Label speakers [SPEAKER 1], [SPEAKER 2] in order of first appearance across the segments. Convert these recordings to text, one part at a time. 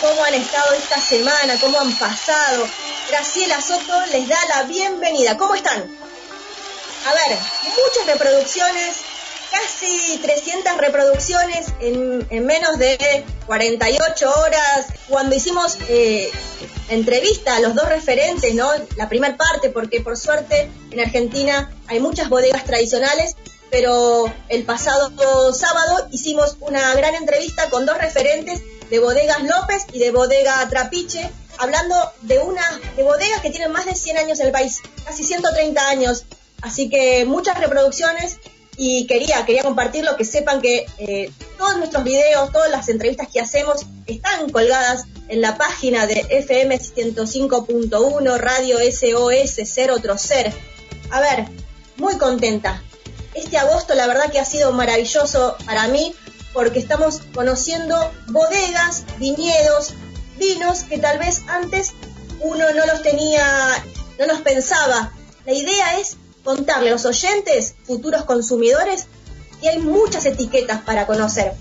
[SPEAKER 1] Cómo han estado esta semana, cómo han pasado. Graciela Soto les da la bienvenida. ¿Cómo están? A ver, muchas reproducciones, casi 300 reproducciones en, menos de 48 horas. Cuando hicimos eh, entrevista a los dos referentes, ¿no? La primera parte, porque por suerte en Argentina hay muchas bodegas tradicionales pero el pasado sábado hicimos una gran entrevista con dos referentes de bodegas López y de bodega Trapiche, hablando de una de bodegas que tienen más de 100 años en el país, casi 130 años. Así que muchas reproducciones y quería, quería compartirlo, que sepan que eh, todos nuestros videos, todas las entrevistas que hacemos están colgadas en la página de FM 105.1 Radio SOS 0 Ser. A ver, muy contenta, este agosto la verdad que ha sido maravilloso para mí porque estamos conociendo bodegas, viñedos, vinos que tal vez antes uno no los tenía, no los pensaba. La idea es contarle a los oyentes, futuros consumidores, que hay muchas etiquetas para conocer.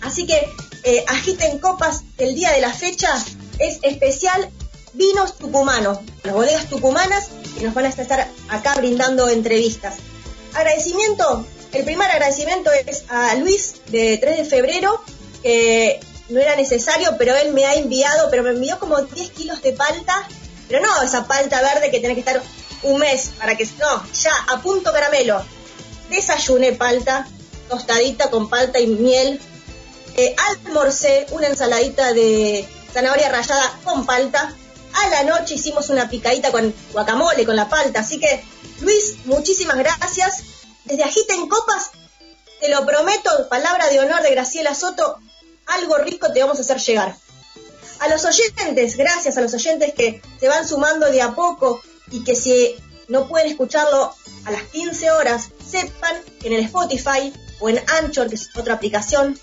[SPEAKER 1] Así que eh, agiten copas, el día de la fecha es especial vinos tucumanos, las bodegas tucumanas que nos van a estar acá brindando entrevistas. Agradecimiento, el primer agradecimiento es a Luis de 3 de febrero, que no era necesario, pero él me ha enviado, pero me envió como 10 kilos de palta, pero no esa palta verde que tiene que estar un mes para que, no, ya, a punto caramelo. Desayuné palta, tostadita con palta y miel. Eh, almorcé una ensaladita de zanahoria rallada con palta. A la noche hicimos una picadita con guacamole, con la palta. Así que Luis, muchísimas gracias. Desde Agita en Copas, te lo prometo, palabra de honor de Graciela Soto, algo rico te vamos a hacer llegar. A los oyentes, gracias a los oyentes que se van sumando de a poco y que si no pueden escucharlo a las 15 horas, sepan que en el Spotify o en Anchor, que es otra aplicación,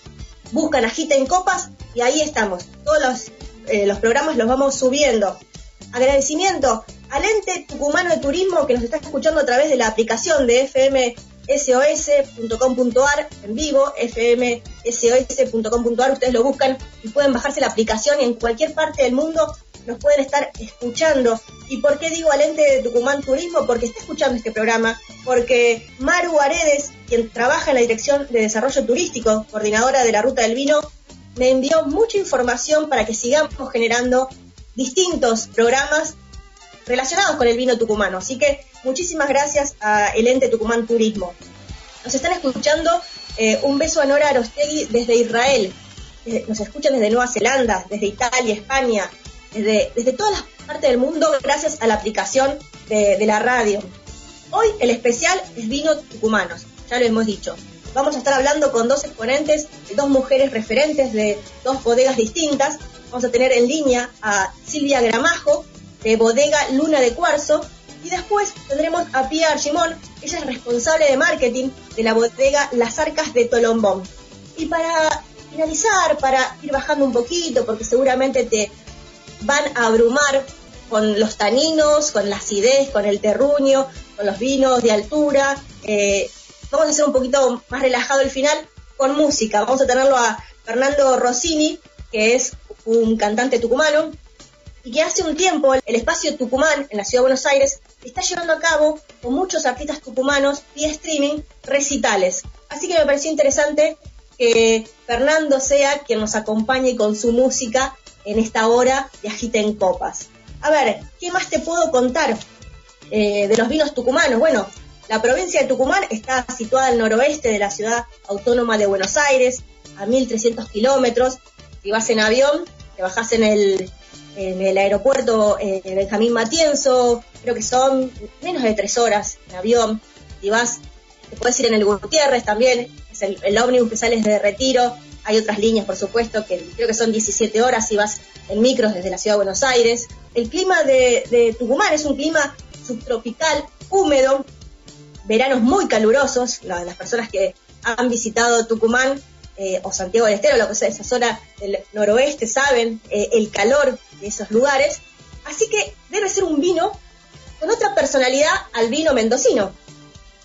[SPEAKER 1] buscan Agita en Copas y ahí estamos. Todos los, eh, los programas los vamos subiendo. Agradecimiento al ente tucumano de turismo que nos está escuchando a través de la aplicación de fmsos.com.ar en vivo, fmsos.com.ar, ustedes lo buscan y pueden bajarse la aplicación y en cualquier parte del mundo nos pueden estar escuchando. ¿Y por qué digo al ente de Tucumán Turismo? Porque está escuchando este programa, porque Maru Aredes, quien trabaja en la Dirección de Desarrollo Turístico, coordinadora de la Ruta del Vino, me envió mucha información para que sigamos generando distintos programas relacionados con el vino tucumano. Así que muchísimas gracias a el ente Tucumán Turismo. Nos están escuchando eh, un beso a Nora Arostegui desde Israel. Eh, nos escuchan desde Nueva Zelanda, desde Italia, España, desde, desde todas las partes del mundo gracias a la aplicación de, de la radio. Hoy el especial es vino tucumanos, ya lo hemos dicho. Vamos a estar hablando con dos exponentes, dos mujeres referentes de dos bodegas distintas. Vamos a tener en línea a Silvia Gramajo, de Bodega Luna de Cuarzo. Y después tendremos a Pia Archimón, ella es responsable de marketing de la bodega Las Arcas de Tolombón. Y para finalizar, para ir bajando un poquito, porque seguramente te van a abrumar con los taninos, con la acidez, con el terruño, con los vinos de altura. Eh, vamos a hacer un poquito más relajado el final con música. Vamos a tenerlo a Fernando Rossini, que es un cantante tucumano, y que hace un tiempo el espacio Tucumán en la ciudad de Buenos Aires está llevando a cabo con muchos artistas tucumanos vía streaming recitales. Así que me pareció interesante que Fernando sea quien nos acompañe con su música en esta hora de Agita en Copas. A ver, ¿qué más te puedo contar eh, de los vinos tucumanos? Bueno, la provincia de Tucumán está situada al noroeste de la ciudad autónoma de Buenos Aires, a 1.300 kilómetros. Si vas en avión, te bajás en el en el aeropuerto eh, Benjamín Matienzo, creo que son menos de tres horas en avión, y vas, te puedes ir en el Gutiérrez también, es el, ómnibus que sales de Retiro, hay otras líneas, por supuesto, que creo que son 17 horas si vas en micros desde la ciudad de Buenos Aires. El clima de, Tucumán es un clima subtropical, húmedo, veranos muy calurosos. las personas que han visitado Tucumán eh, o Santiago del Estero, lo que sea, esa zona del noroeste, saben eh, el calor de esos lugares. Así que debe ser un vino con otra personalidad al vino mendocino.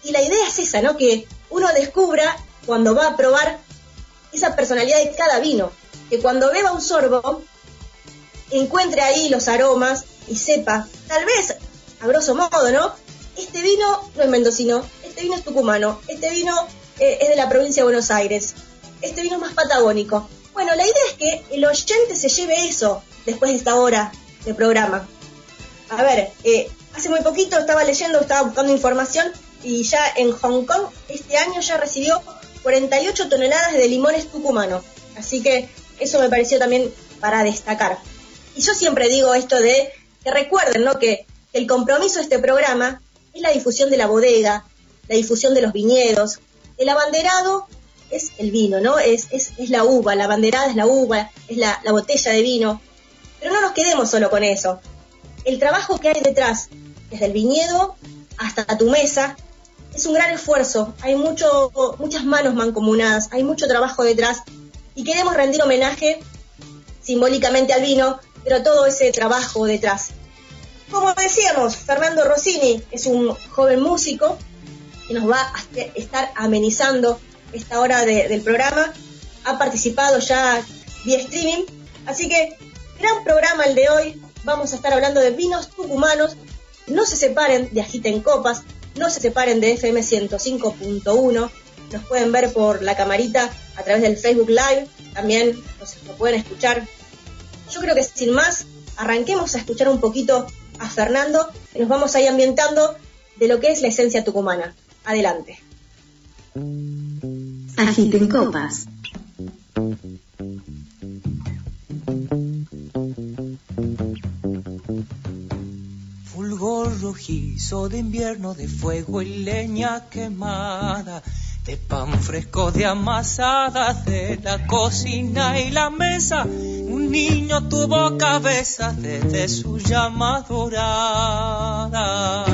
[SPEAKER 1] Y la idea es esa, ¿no? Que uno descubra cuando va a probar esa personalidad de cada vino. Que cuando beba un sorbo, encuentre ahí los aromas y sepa, tal vez, a grosso modo, ¿no? Este vino no es mendocino, este vino es tucumano, este vino eh, es de la provincia de Buenos Aires, este vino es más patagónico. Bueno, la idea es que el oyente se lleve eso después de esta hora de programa. A ver, eh, hace muy poquito estaba leyendo, estaba buscando información y ya en Hong Kong este año ya recibió 48 toneladas de limones tucumanos. Así que eso me pareció también para destacar. Y yo siempre digo esto de que recuerden ¿no? que el compromiso de este programa es la difusión de la bodega, la difusión de los viñedos. El abanderado es el vino, ¿no? Es, es, es la uva, la abanderada es la uva, es la, la botella de vino. Pero no nos quedemos solo con eso. El trabajo que hay detrás, desde el viñedo hasta tu mesa, es un gran esfuerzo. Hay mucho, muchas manos mancomunadas, hay mucho trabajo detrás y queremos rendir homenaje simbólicamente al vino, pero todo ese trabajo detrás. Como decíamos, Fernando Rossini es un joven músico que nos va a estar amenizando esta hora del programa. Ha participado ya vía streaming. Así que, gran programa el de hoy. Vamos a estar hablando de vinos tucumanos. No se separen de Agiten Copas, no se separen de FM 105.1. Nos pueden ver por la camarita a través del Facebook Live. También nos, pueden escuchar. Yo creo que sin más, arranquemos a escuchar un poquito a Fernando y nos vamos ahí ambientando de lo que es la esencia tucumana. Adelante.
[SPEAKER 2] Agiten copas.
[SPEAKER 3] Rojizo de invierno, de fuego y leña quemada, de pan fresco de amasadas, de la cocina y la mesa. Un niño tuvo cabeza desde su llama dorada.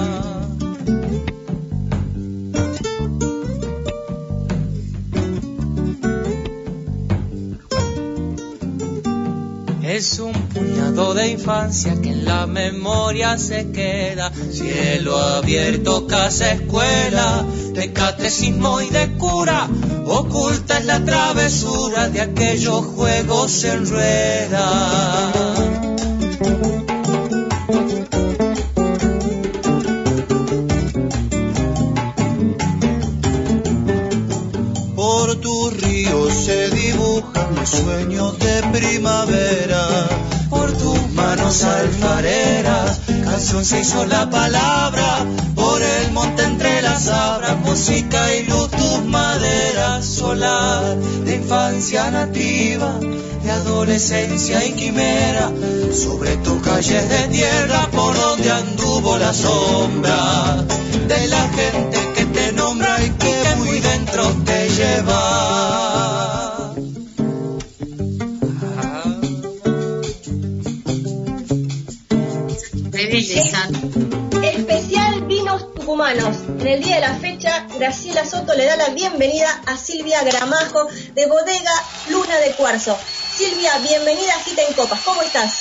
[SPEAKER 3] Es un puñado de infancia que en la memoria se queda. Cielo abierto, casa, escuela, de catecismo y de cura. Oculta es la travesura de aquellos juegos en rueda. La palabra. Por el monte entre las abras, música y luz, tus maderas solar. De infancia nativa, de adolescencia y quimera. Sobre tus calles de tierra, por donde anduvo la sombra. De la gente
[SPEAKER 1] día de la fecha, Graciela Soto le da la bienvenida a Silvia Gramajo de Bodega Luna de Cuarzo. Silvia, bienvenida a Gita en Copas. ¿Cómo estás?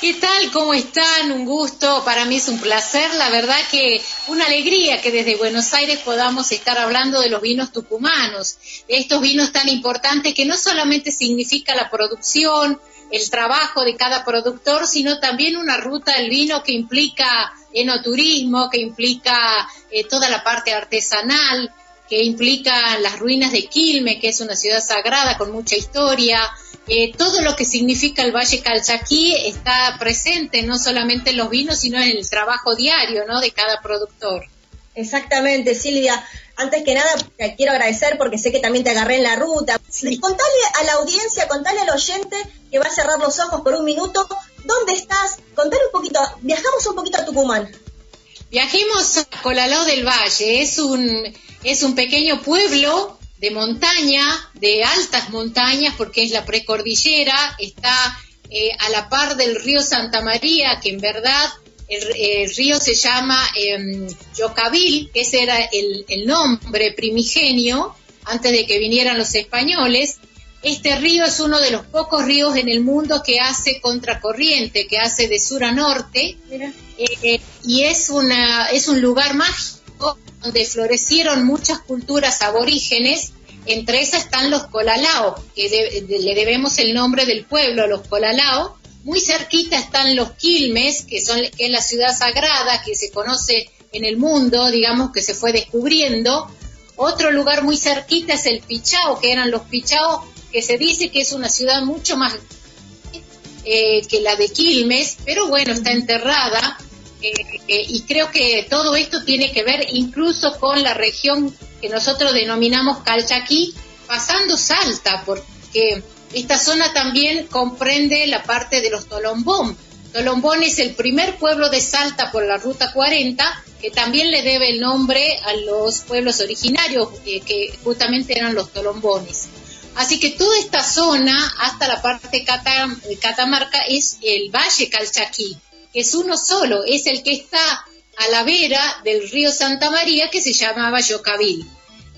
[SPEAKER 4] ¿Qué tal? ¿Cómo están? Un gusto. Para mí es un placer. La verdad que una alegría que desde Buenos Aires podamos estar hablando de los vinos tucumanos, de estos vinos tan importantes que no solamente significa la producción, el trabajo de cada productor, sino también una ruta del vino que implica enoturismo, que implica eh, toda la parte artesanal, que implica las ruinas de Quilme, que es una ciudad sagrada con mucha historia. Eh, todo lo que significa el Valle Calchaquí está presente no solamente en los vinos, sino en el trabajo diario ¿no? de cada productor.
[SPEAKER 1] Exactamente, Silvia. Antes que nada, te quiero agradecer porque sé que también te agarré en la ruta. Contale a la audiencia, contale al oyente que va a cerrar los ojos por un minuto. ¿Dónde estás? Contale un poquito. Viajamos un poquito a Tucumán.
[SPEAKER 4] Viajemos a Colaló del Valle. Es un, es un pequeño pueblo de montaña, de altas montañas, porque es la precordillera, está eh, a la par del río Santa María, que en verdad el, río se llama eh, Yocavil, que ese era el, nombre primigenio antes de que vinieran los españoles. Este río es uno de los pocos ríos en el mundo que hace contracorriente, que hace de sur a norte, eh, y es, una, es un lugar mágico donde florecieron muchas culturas aborígenes, entre esas están los Colalao, que le debemos el nombre del pueblo, los Colalao, muy cerquita están los Quilmes, que, son, que es la ciudad sagrada que se conoce en el mundo, digamos que se fue descubriendo. Otro lugar muy cerquita es el Pichao, que eran los Pichao, que se dice que es una ciudad mucho más eh, que la de Quilmes, pero bueno, está enterrada. Eh, eh, y creo que todo esto tiene que ver incluso con la región que nosotros denominamos Calchaquí, pasando Salta, porque esta zona también comprende la parte de los Tolombón. Tolombón es el primer pueblo de Salta por la Ruta 40, que también le debe el nombre a los pueblos originarios, eh, que justamente eran los Tolombones. Así que toda esta zona, hasta la parte de Catamarca, es el Valle Calchaquí, que es uno solo, es el que está a la vera del río Santa María, que se llamaba Yocavil.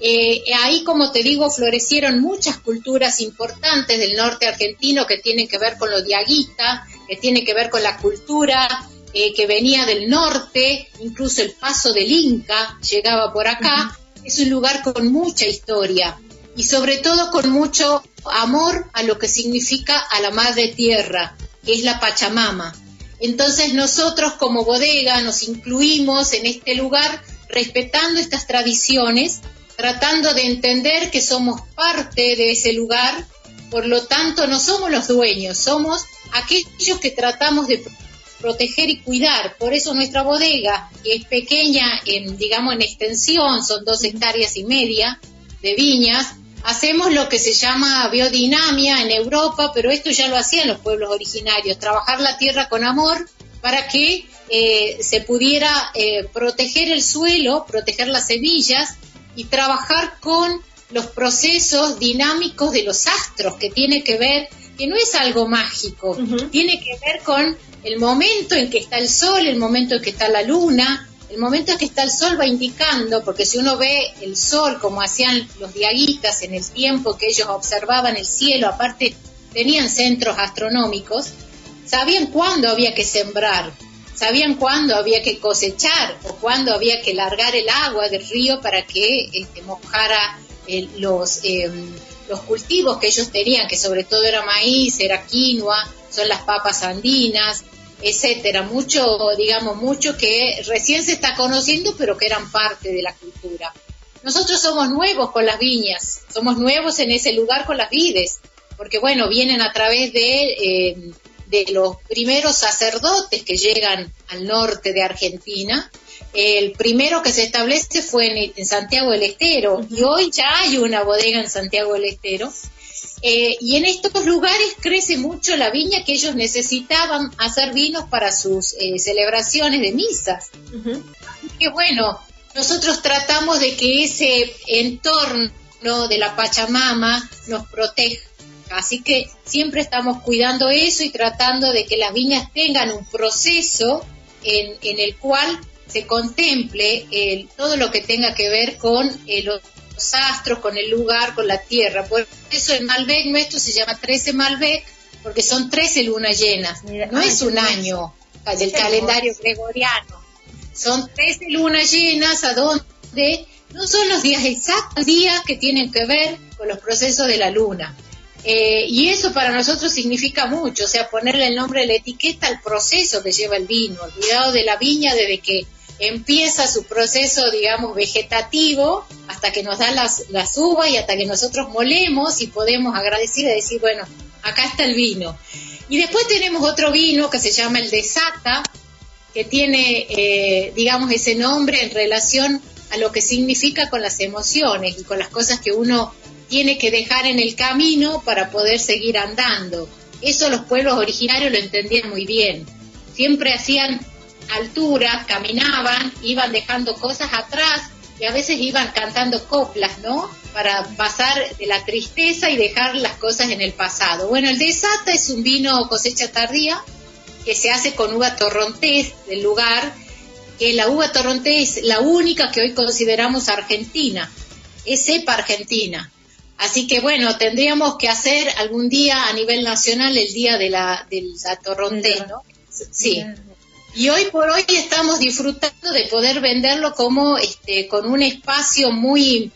[SPEAKER 4] Eh, ahí, como te digo, florecieron muchas culturas importantes del norte argentino que tienen que ver con lo diaguita, que tienen que ver con la cultura eh, que venía del norte, incluso el paso del Inca llegaba por acá. Es un lugar con mucha historia y sobre todo con mucho amor a lo que significa a la madre tierra, que es la Pachamama. Entonces nosotros como bodega nos incluimos en este lugar respetando estas tradiciones tratando de entender que somos parte de ese lugar, por lo tanto no somos los dueños, somos aquellos que tratamos de proteger y cuidar. Por eso nuestra bodega, que es pequeña en, digamos, en extensión, son dos hectáreas y media de viñas, hacemos lo que se llama biodinamia en Europa, pero esto ya lo hacían los pueblos originarios, trabajar la tierra con amor para que eh, se pudiera eh, proteger el suelo, proteger las semillas y trabajar con los procesos dinámicos de los astros, que tiene que ver, que no es algo mágico, tiene que ver con el momento en que está el sol, el momento en que está la luna, el momento en que está el sol va indicando, porque si uno ve el sol como hacían los diaguitas en el tiempo que ellos observaban el cielo, aparte tenían centros astronómicos, sabían cuándo había que sembrar, sabían cuándo había que cosechar o cuándo había que largar el agua del río para que este, mojara los, em, los cultivos que ellos tenían, que sobre todo era maíz, era quinoa, son las papas andinas, etcétera, mucho, digamos, mucho que recién se está conociendo, pero que eran parte de la cultura. Nosotros somos nuevos con las viñas, somos nuevos en ese lugar con las vides, porque bueno, vienen a través de em, de los primeros sacerdotes que llegan al norte de Argentina. El primero que se establece fue en, Santiago del Estero y hoy ya hay una bodega en Santiago del Estero. Eh, y en estos lugares crece mucho la viña que ellos necesitaban hacer vinos para sus eh, celebraciones de misas. que bueno, nosotros tratamos de que ese entorno de la Pachamama nos proteja Así que siempre estamos cuidando eso y tratando de que las viñas tengan un proceso en, el cual se contemple todo lo que tenga que ver con eh, los, astros, con el lugar, con la tierra. Por eso el Malbec nuestro se llama 13 Malbec, porque son 13 lunas llenas. No es un año del calendario gregoriano. Son 13 lunas llenas a donde no son los días exactos, días que tienen que ver con los procesos de la luna. Eh, y eso para nosotros significa mucho, o sea, ponerle el nombre de la etiqueta al proceso que lleva el vino, el cuidado de la viña desde que empieza su proceso, digamos, vegetativo, hasta que nos da las, las uvas y hasta que nosotros molemos y podemos agradecer y decir, bueno, acá está el vino. Y después tenemos otro vino que se llama el de Sata, que tiene, eh, digamos, ese nombre en relación a lo que significa con las emociones y con las cosas que uno tiene que dejar en el camino para poder seguir andando. Eso los pueblos originarios lo entendían muy bien. Siempre hacían alturas, caminaban, iban dejando cosas atrás y a veces iban cantando coplas, ¿no? para pasar de la tristeza y dejar las cosas en el pasado. Bueno, el desata es un vino cosecha tardía que se hace con uva torrontés del lugar, que la uva torrontés es la única que hoy consideramos argentina, es cepa argentina. Así que bueno, tendríamos que hacer algún día a nivel nacional el día de la, del torrontés, ¿no? Sí. Y hoy por hoy estamos disfrutando de poder venderlo como este, con un espacio muy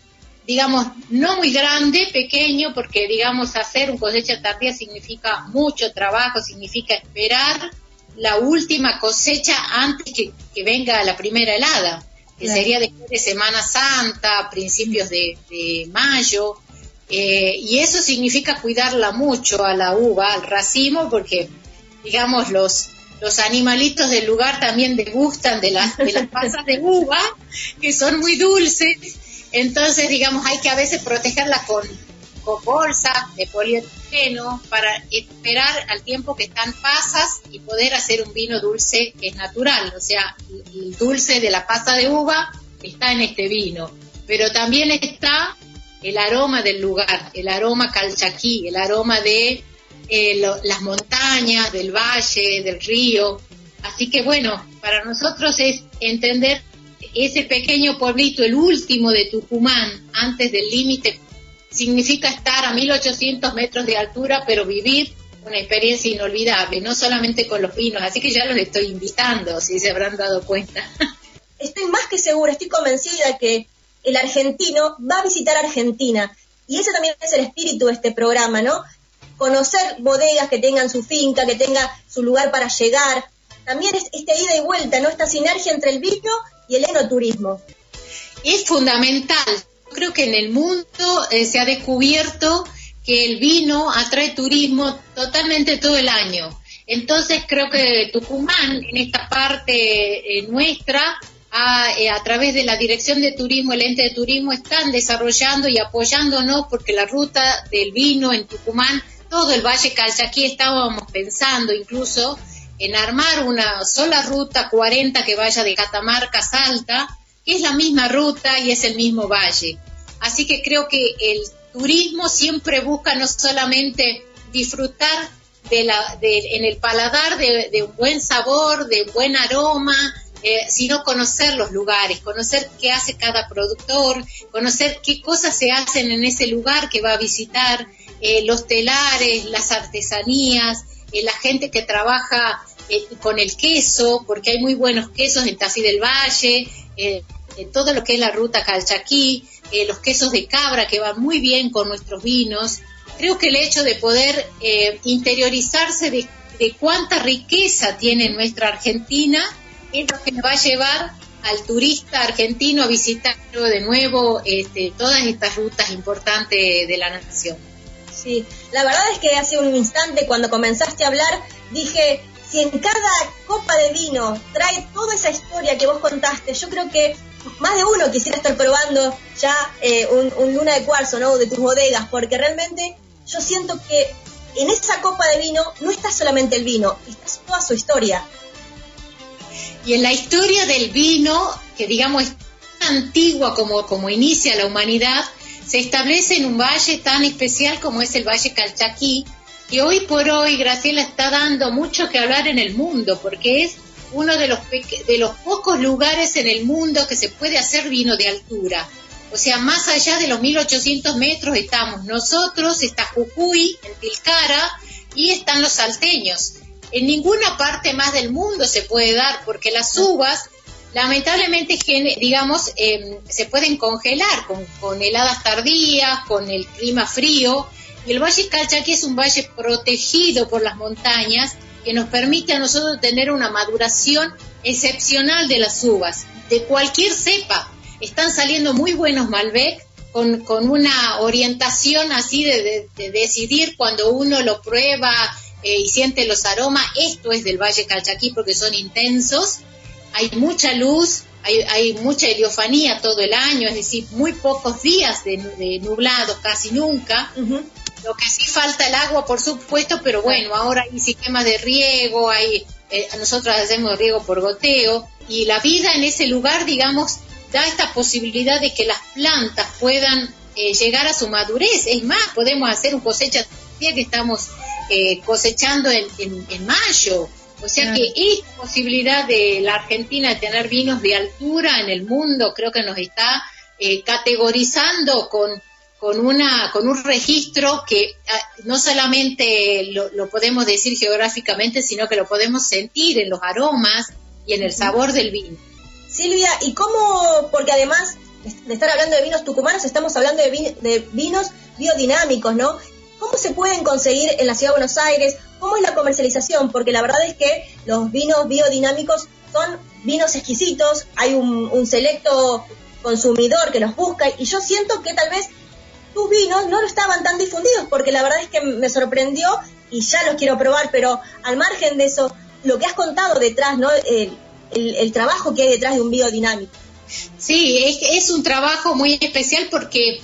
[SPEAKER 4] digamos, no muy grande, pequeño, porque, digamos, hacer un cosecha tardía significa mucho trabajo, significa esperar la última cosecha antes que, venga la primera helada, que sería después de Semana Santa, principios de, mayo, eh, y eso significa cuidarla mucho a la uva, al racimo, porque, digamos, los, los animalitos del lugar también degustan de las, pasas de uva, que son muy dulces, entonces, digamos, hay que a veces protegerla con, con bolsas de polietileno para esperar al tiempo que están pasas y poder hacer un vino dulce que es natural. O sea, el dulce de la pasa de uva está en este vino, pero también está el aroma del lugar, el aroma calchaquí, el aroma de eh, las montañas, del valle, del río. Así que bueno, para nosotros es entender ese pequeño pueblito, el último de Tucumán, antes del límite, significa estar a 1800 metros de altura, pero vivir una experiencia inolvidable, no solamente con los vinos, así que ya los estoy invitando, si se habrán dado cuenta.
[SPEAKER 1] Estoy más que segura, estoy convencida que el argentino va a visitar Argentina, y ese también es el espíritu de este programa, ¿no? Conocer bodegas que tengan su finca, que tenga su lugar para llegar. También es esta ida y vuelta, ¿no? Esta sinergia entre el vino y el enoturismo.
[SPEAKER 4] Es fundamental. Creo que en el mundo eh, se ha descubierto que el vino atrae turismo totalmente todo el año. Entonces creo que Tucumán, en esta parte eh, nuestra, eh, a, través de la Dirección de Turismo, el ente de turismo, están desarrollando y apoyándonos porque la ruta del vino en Tucumán, todo el Valle Calchaquí estábamos pensando incluso en armar una sola ruta 40 que vaya de Catamarca a Salta, que es la misma ruta y es el mismo valle. Así que creo que el turismo siempre busca no solamente disfrutar de en el paladar de, un buen sabor, de un buen aroma, eh, sino conocer los lugares, conocer qué hace cada productor, conocer qué cosas se hacen en ese lugar que va a visitar, eh, los telares, las artesanías, eh, la gente que trabaja con el queso, porque hay muy buenos quesos en Tafí del Valle, en todo lo que es la ruta Calchaquí, los quesos de cabra que van muy bien con nuestros vinos. Creo que el hecho de poder interiorizarse de, cuánta riqueza tiene nuestra Argentina es lo que nos va a llevar al turista argentino a visitar de nuevo este, todas estas rutas importantes de la nación.
[SPEAKER 1] Sí, la verdad es que hace un instante cuando comenzaste a hablar dije, si en cada copa de vino trae toda esa historia que vos contaste, yo creo que más de uno quisiera estar probando ya eh, un, luna de cuarzo, ¿no? De tus bodegas, porque realmente yo siento que en esa copa de vino no está solamente el vino, está toda su historia.
[SPEAKER 4] Y en la historia del vino, que digamos es tan antigua como, como inicia la humanidad, se establece en un valle tan especial como es el Valle Calchaquí, y hoy por hoy Graciela está dando mucho que hablar en el mundo, porque es uno de los, de los pocos lugares en el mundo que se puede hacer vino de altura. O sea, más allá de los 1800 metros estamos nosotros, está Jujuy, en Tilcara, y están los salteños. En ninguna parte más del mundo se puede dar, porque las uvas, lamentablemente, digamos, em, se pueden congelar con, con heladas tardías, con el clima frío, y el Valle Calchaquí es un valle protegido por las montañas que nos permite a nosotros tener una maduración excepcional de las uvas, de cualquier cepa. Están saliendo muy buenos Malbec con, una orientación así de, decidir cuando uno lo prueba eh, y siente los aromas, esto es del Valle Calchaquí porque son intensos, hay mucha luz, hay, mucha heliofanía todo el año, es decir, muy pocos días de, nublado, casi nunca. Lo que sí falta el agua, por supuesto, pero bueno, ahora hay sistemas de riego, hay, eh, nosotros hacemos riego por goteo y la vida en ese lugar, digamos, da esta posibilidad de que las plantas puedan eh, llegar a su madurez. Es más, podemos hacer un cosecha que estamos eh, cosechando en, en, mayo. O sea que esta posibilidad de la Argentina de tener vinos de altura en el mundo creo que nos está eh, categorizando con, con, una, con un registro que ah, no solamente lo, lo, podemos decir geográficamente, sino que lo podemos sentir en los aromas y en el sabor del vino.
[SPEAKER 1] Silvia, ¿y cómo? Porque además de estar hablando de vinos tucumanos, estamos hablando de, de vinos biodinámicos, ¿no? ¿Cómo se pueden conseguir en la Ciudad de Buenos Aires? ¿Cómo es la comercialización? Porque la verdad es que los vinos biodinámicos son vinos exquisitos, hay un, selecto consumidor que los busca y yo siento que tal vez tus vinos no lo estaban tan difundidos porque la verdad es que me sorprendió y ya los quiero probar, pero al margen de eso, lo que has contado detrás, ¿no? El, trabajo que hay detrás de un biodinámico.
[SPEAKER 4] Sí, es, un trabajo muy especial porque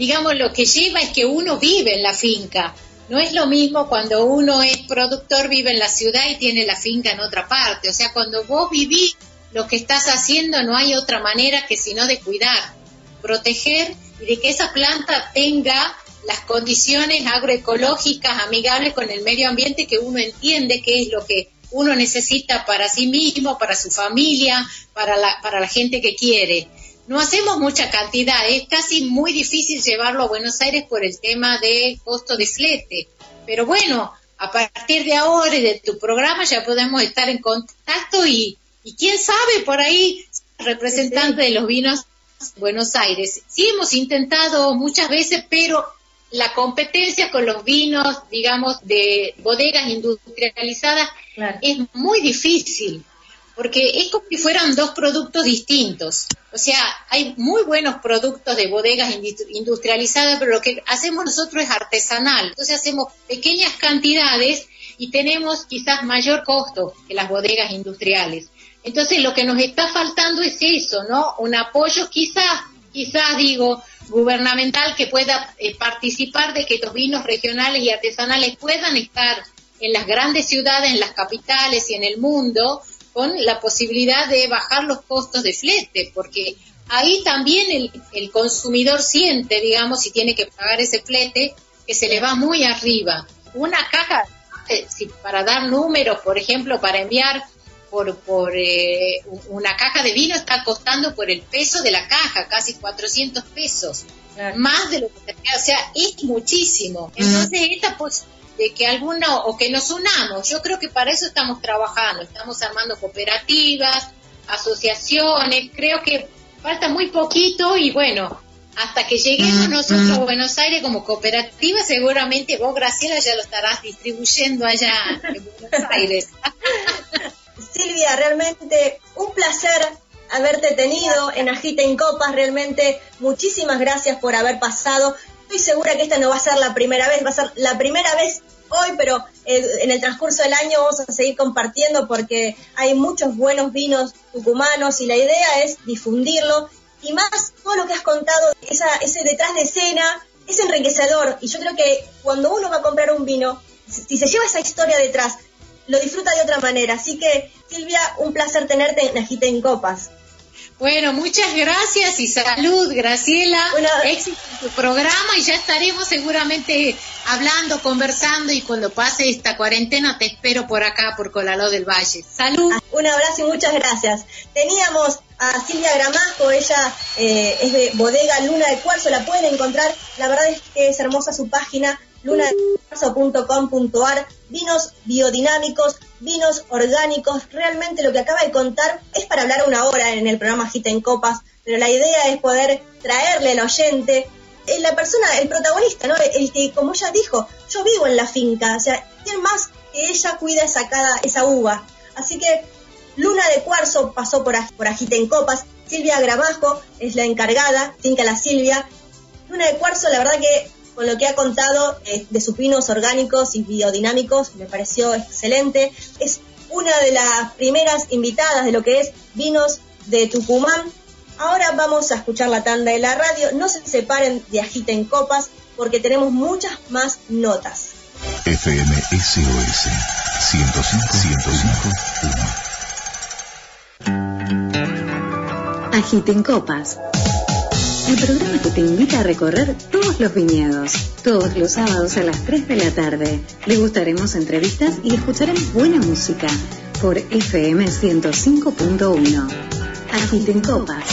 [SPEAKER 4] digamos, lo que lleva es que uno vive en la finca. No es lo mismo cuando uno es productor, vive en la ciudad y tiene la finca en otra parte. O sea, cuando vos vivís lo que estás haciendo, no hay otra manera que sino de cuidar, proteger y de que esa planta tenga las condiciones agroecológicas amigables con el medio ambiente que uno entiende que es lo que uno necesita para sí mismo, para su familia, para la, para la gente que quiere no hacemos mucha cantidad, es casi muy difícil llevarlo a Buenos Aires por el tema de costo de flete. Pero bueno, a partir de ahora y de tu programa ya podemos estar en contacto y, y quién sabe por ahí, representante de los vinos Buenos Aires. Sí hemos intentado muchas veces, pero la competencia con los vinos, digamos, de bodegas industrializadas es muy difícil porque es como si fueran dos productos distintos. O sea, hay muy buenos productos de bodegas industrializadas, pero lo que hacemos nosotros es artesanal. Entonces hacemos pequeñas cantidades y tenemos quizás mayor costo que las bodegas industriales. Entonces lo que nos está faltando es eso, ¿no? Un apoyo quizás, quizás digo, gubernamental que pueda eh, participar de que los vinos regionales y artesanales puedan estar en las grandes ciudades, en las capitales y en el mundo, con la posibilidad de bajar los costos de flete, porque ahí también el, consumidor siente, digamos, si tiene que pagar ese flete, que se le va muy arriba. Una caja, eh, para dar números, por ejemplo, para enviar por, por eh, una caja de vino está costando por el peso de la caja, casi 400 pesos, más de lo que tenía, o sea, es muchísimo. Entonces, esta posibilidad de que alguna o que nos unamos. Yo creo que para eso estamos trabajando, estamos armando cooperativas, asociaciones, creo que falta muy poquito y bueno, hasta que lleguemos nosotros a Buenos Aires como cooperativa, seguramente vos, Graciela, ya lo estarás distribuyendo allá en Buenos Aires.
[SPEAKER 1] Silvia, realmente un placer haberte tenido en Agita en Copas, realmente muchísimas gracias por haber pasado. Estoy segura que esta no va a ser la primera vez, va a ser la primera vez hoy, pero eh, en el transcurso del año vamos a seguir compartiendo porque hay muchos buenos vinos tucumanos y la idea es difundirlo y más todo lo que has contado, ese detrás de escena, es enriquecedor y yo creo que cuando uno va a comprar un vino, si se lleva esa historia detrás, lo disfruta de otra manera. Así que, Silvia, un placer tenerte en Agita en Copas.
[SPEAKER 4] Bueno, muchas gracias y salud, Graciela. Éxito en tu programa y ya estaremos seguramente hablando, conversando y cuando pase esta cuarentena te espero por acá, por Colaló del Valle. Salud.
[SPEAKER 1] Un abrazo y muchas gracias. Teníamos a Silvia Gramajo, ella eh, es de Bodega Luna de Cuarzo, la pueden encontrar. La verdad es que es hermosa su página, lunadecuarzo.com.ar. Vinos biodinámicos, vinos orgánicos. Realmente lo que acaba de contar es para hablar una hora en el programa Gita en Copas, pero la idea es poder traerle al oyente eh, la persona, el protagonista. El que, como ella dijo, yo vivo en la finca, o sea, ¿quién más que ella cuida esa, cada, esa uva? Así que Luna de Cuarzo pasó por, por Agita en Copas, Silvia Gramajo es la encargada, Finca La Silvia. Luna de Cuarzo, la verdad que con lo que ha contado eh, de sus vinos orgánicos y biodinámicos, me pareció excelente. Es una de las primeras invitadas de lo que es vinos de Tucumán. Ahora vamos a escuchar la tanda de la radio. No se separen de Agita en Copas porque tenemos muchas más notas.
[SPEAKER 5] FM SOS 105
[SPEAKER 2] Agita en Copas el programa que te invita a recorrer todos los viñedos. Todos los sábados a las 3 de la tarde. Le gustaremos entrevistas y escucharemos buena música por FM 105.1. Agiten copas.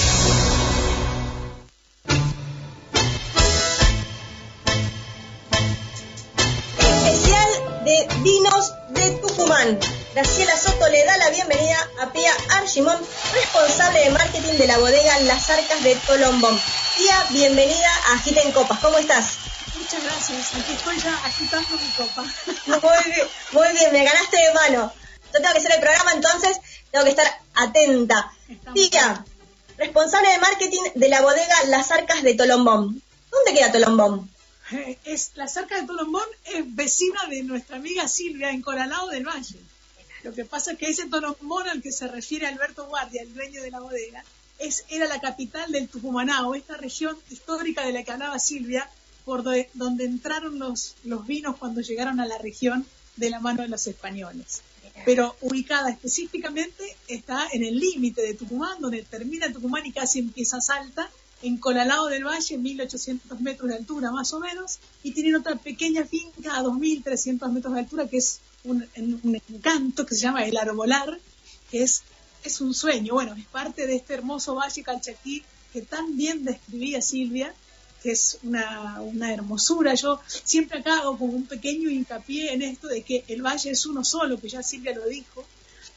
[SPEAKER 1] Especial de vinos de Tucumán. Graciela Soto le da la bienvenida a Pia Archimón, responsable de marketing de la bodega Las Arcas de Tolombón. Bienvenida a Agiten Copas. ¿Cómo estás?
[SPEAKER 6] Muchas gracias. Aquí estoy ya agitando mi copa.
[SPEAKER 1] Muy bien, muy bien, me ganaste de mano. Yo tengo que hacer el programa, entonces tengo que estar atenta. Pia, responsable de marketing de la bodega Las Arcas de Tolombón. ¿Dónde queda Tolombón?
[SPEAKER 6] Eh, Es, la cerca de Tolombón es vecina de nuestra amiga Silvia en Coralao del Valle. Lo que pasa es que ese Tolombón al que se refiere Alberto Guardia, el dueño de la bodega, es, era la capital del Tucumanao, esta región histórica de la que hablaba Silvia, por do- donde entraron los, los vinos cuando llegaron a la región de la mano de los españoles. Pero ubicada específicamente está en el límite de Tucumán, donde termina Tucumán y casi empieza Salta, en Colalao del Valle, 1800 metros de altura más o menos, y tienen otra pequeña finca a 2300 metros de altura que es un, un encanto que se llama el Arbolar, que es, es un sueño. Bueno, es parte de este hermoso valle calchaquí que tan bien describía Silvia, que es una, una hermosura. Yo siempre acá hago como un pequeño hincapié en esto de que el valle es uno solo, que ya Silvia lo dijo,